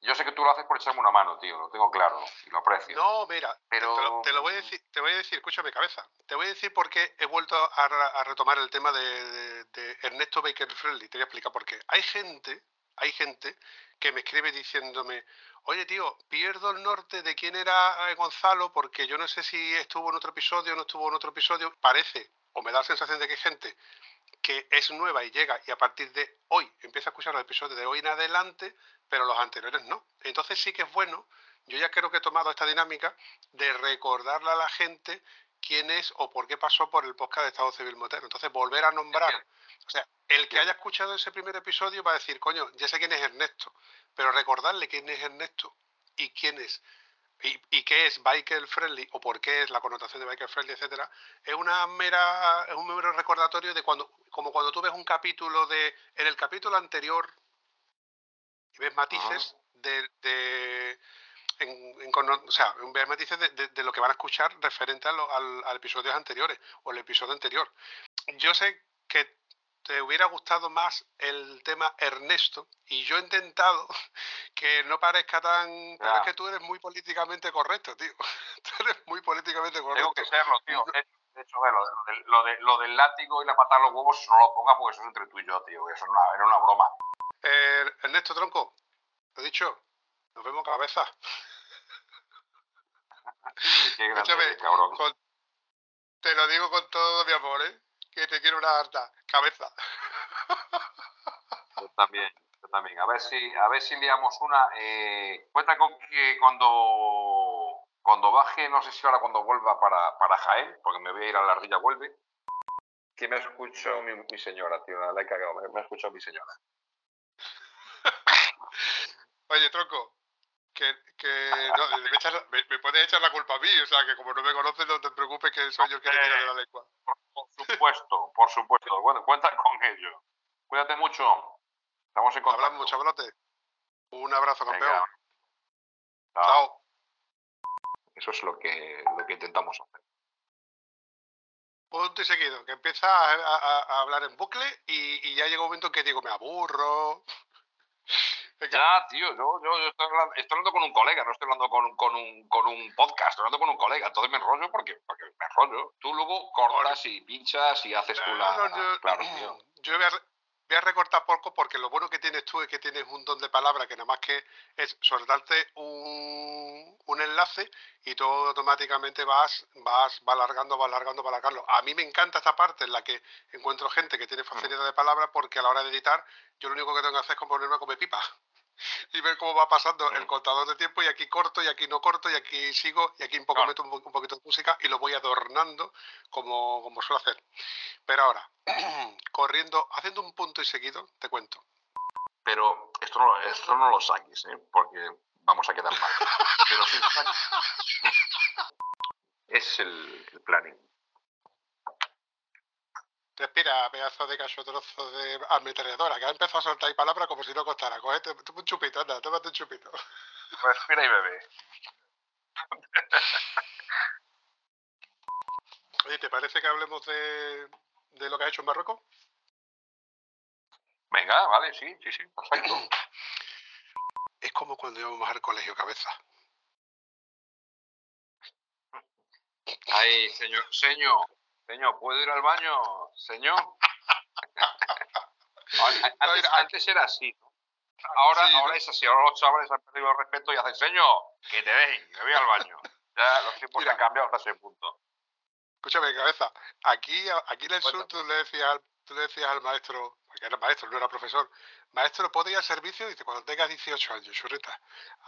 Yo sé que tú lo haces por echarme una mano, tío, lo tengo claro y lo aprecio. No, mira, Pero- te, lo, te lo voy a decir, te voy a decir, escúchame cabeza, te voy a decir por qué he vuelto a, retomar el tema de, de- de Ernesto Baker Friendly, te voy a explicar por qué. Hay gente, hay gente que me escribe diciéndome, oye tío, pierdo el norte de quién era eh, Gonzalo porque yo no sé si estuvo en otro episodio o no estuvo en otro episodio, parece, o me da la sensación de que hay gente que es nueva y llega y a partir de hoy empieza a escuchar los episodios de hoy en adelante, pero los anteriores no. Entonces sí que es bueno, yo ya creo que he tomado esta dinámica de recordarle a la gente quién es o por qué pasó por el podcast de Estado Civil Motero. Entonces volver a nombrar, o sea, el que haya escuchado ese primer episodio va a decir, coño, ya sé quién es Ernesto, pero recordarle quién es Ernesto y quién es y, y qué es biker friendly o por qué es la connotación de biker friendly, etcétera, es una mera es un mero recordatorio de cuando como cuando tú ves un capítulo de en el capítulo anterior y ves matices de, de en, en o sea, ves matices de, de- de lo que van a escuchar referente a, lo- al, a episodios anteriores o el episodio anterior. Yo sé que te hubiera gustado más el tema Ernesto y yo he intentado (laughs) que no parezca tan... Pero es que tú eres muy políticamente correcto, tío. (laughs) Tú eres muy políticamente correcto. Tengo que serlo, tío. De de hecho, lo, del- lo de- lo del látigo y la patada a los huevos, no lo ponga porque eso es entre tú y yo, tío. Eso una, era una broma. Eh, Ernesto Tronco, lo dicho, nos vemos cabeza. (laughs) Qué grande, Escúchame, eres, cabrón. con- te lo digo con todo mi amor, ¿eh? Que te quiero una harta. Cabeza. Yo también, yo también. A ver si, a ver si liamos una. Eh, cuenta con que cuando, cuando baje, no sé si ahora cuando vuelva para, para Jaén, porque me voy a ir a la ardilla vuelve, que me ha escuchado mi, mi señora, tío, la he cagado, me, me ha escuchado mi señora. Oye, Tronco, que, que no, me, echas- me- me puedes echar la culpa a mí, o sea, que como no me conoces, no te preocupes que soy yo el que te tira de la lengua. Por supuesto, por supuesto. Bueno, cuenta con ello. Cuídate mucho. Estamos en contacto. Hablamos, chavalote. Un abrazo, campeón. Venga. Chao. Chao. Eso es lo que, lo que intentamos hacer. punto y seguido, que empieza a, a- a hablar en bucle y, y ya llega un momento en que digo, me aburro. Venga, Ya, tío, yo, yo, yo estoy, hablando, estoy hablando con un colega, no estoy hablando con, con, un, con un podcast, estoy hablando con un colega. Entonces me enrollo porque, porque me enrollo. Tú luego cortas y pinchas y haces tú la. no, yo, claro, tío. (clears throat) yo voy a, voy a recortar poco porque lo bueno que tienes tú es que tienes un don de palabra que nada más que es soltarte un, un enlace y tú automáticamente vas, vas, va alargando, va alargando, va alargando. A mí me encanta esta parte en la que encuentro gente que tiene facilidad de palabra porque a la hora de editar yo lo único que tengo que hacer es ponerme a comer pipa y ver cómo va pasando el contador de tiempo y aquí corto y aquí no corto y aquí sigo y aquí un poco Claro. meto un, po- un poquito de música y lo voy adornando como, como suelo hacer. Pero ahora, (clears throat) corriendo, haciendo un punto y seguido, te cuento. Pero esto no, esto no lo saques, ¿eh? porque vamos a quedar mal. Pero (laughs) es el, el planning. Respira, pedazo de cacho trozo de ametralladora, que ha empezado a soltar ahí palabras como si no costara. Cogete un chupito, anda, tómate un chupito. Respira y bebe. Oye, ¿te parece que hablemos de, de lo que has hecho en Marruecos? Venga, vale, sí, sí, sí, perfecto. Es como cuando íbamos al colegio, cabeza. Ay, señor, señor, señor, ¿puedo ir al baño? Señor. (laughs) Antes, era así, ¿no? Ahora, Sí, ¿no? ahora es así, ahora los chavales han perdido el respeto y hacen, señor, que te dejen, que voy al baño. Ya los tiempos Mira. han cambiado hasta ese punto. Escúchame, cabeza. Aquí, aquí en el sur tú le decías, tú le decías al maestro, porque era maestro, no era profesor, maestro, ¿puedo ir al servicio? Dice, cuando tengas 18 años, churrita.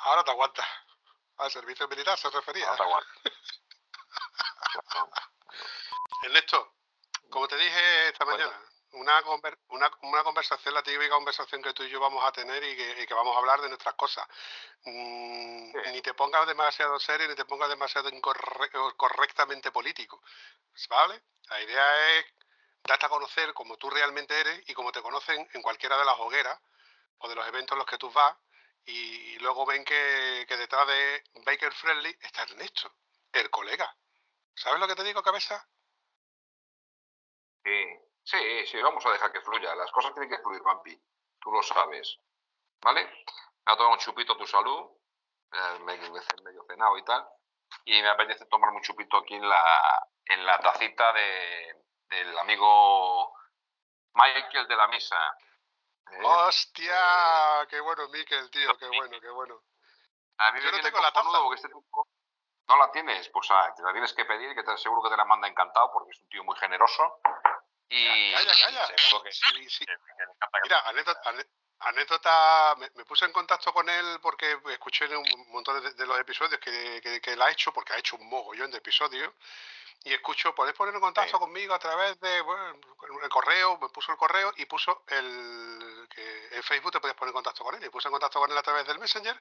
Ahora te aguantas. Al servicio militar se refería. No te aguanto. (laughs) Ernesto, como te dije esta mañana, una, conver- una, una conversación, la típica conversación que tú y yo vamos a tener y que, y que vamos a hablar de nuestras cosas. Mm, Sí. Ni te pongas demasiado serio ni te pongas demasiado incorre- correctamente político. ¿Vale? La idea es darte a conocer como tú realmente eres y como te conocen en cualquiera de las hogueras o de los eventos en los que tú vas y, luego ven que, que detrás de Baker Friendly está Ernesto, el colega. ¿Sabes lo que te digo, cabeza? Sí, sí, sí, vamos a dejar que fluya. Las cosas tienen que fluir, Vampi. Tú lo sabes. ¿Vale? Me ha tomado un chupito tu salud, eh, medio, medio cenado y tal. Y me apetece tomar un chupito aquí en la, en la tacita de, del amigo Michael de la misa. ¿eh? ¡Hostia! ¡Qué bueno, Miquel, tío! ¡Qué bueno, qué bueno! A mí yo me no tengo la taza. este tipo no la tienes, pues ah, te la tienes que pedir, que te seguro que te la manda encantado porque es un tío muy generoso. Y Calla, calla. seguro que, Sí, sí. que- que Mira, anécdota, anécdota, me, me puse en contacto con él porque escuché un montón de, de los episodios que, que, que él ha hecho, porque ha hecho un mogollón de episodios, y escucho, podéis poner en contacto Sí. conmigo a través de bueno, el correo, me puso el correo y puso el que en Facebook te podías poner en contacto con él, y puse en contacto con él a través del Messenger,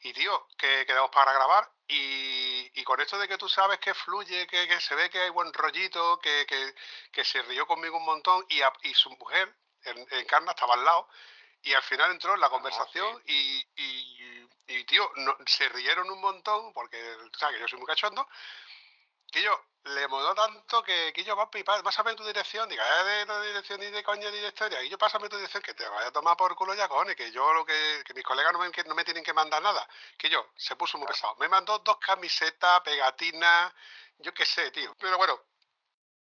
y tío, que quedamos para grabar, y, y con esto de que tú sabes que fluye, que, que se ve que hay buen rollito, que, que, que se rió conmigo un montón, y, a- y su mujer, en, Encarna, estaba al lado, y al final entró en la conversación y, y, y, tío, no- se rieron un montón, porque tú sabes que yo soy muy cachondo, que yo le moló tanto que, que yo, papi, pa- pásame tu dirección, diga, "Eh, de no dirección ni de coña ni de historia, yo pásame tu dirección, que te vaya a tomar por culo ya, cojones, que yo lo que, que mis colegas no me, que no me tienen que mandar nada, que yo, se puso muy pesado, me mandó dos camisetas, pegatinas, yo qué sé, tío, pero bueno,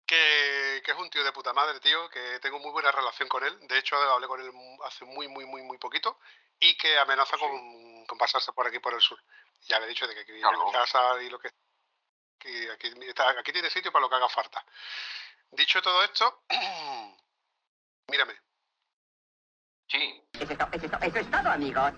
que, que es un tío de puta madre, tío, que tengo muy buena relación con él. De hecho, hablé con él hace muy, muy, muy, muy poquito y que amenaza Sí. con, con pasarse por aquí, por el sur. Ya le he dicho de que vive Claro. casa y lo que, que aquí, está- aquí tiene sitio para lo que haga falta. Dicho todo esto, (clears throat) mírame. Sí, Eso es, to- eso es to- eso es todo, amigos.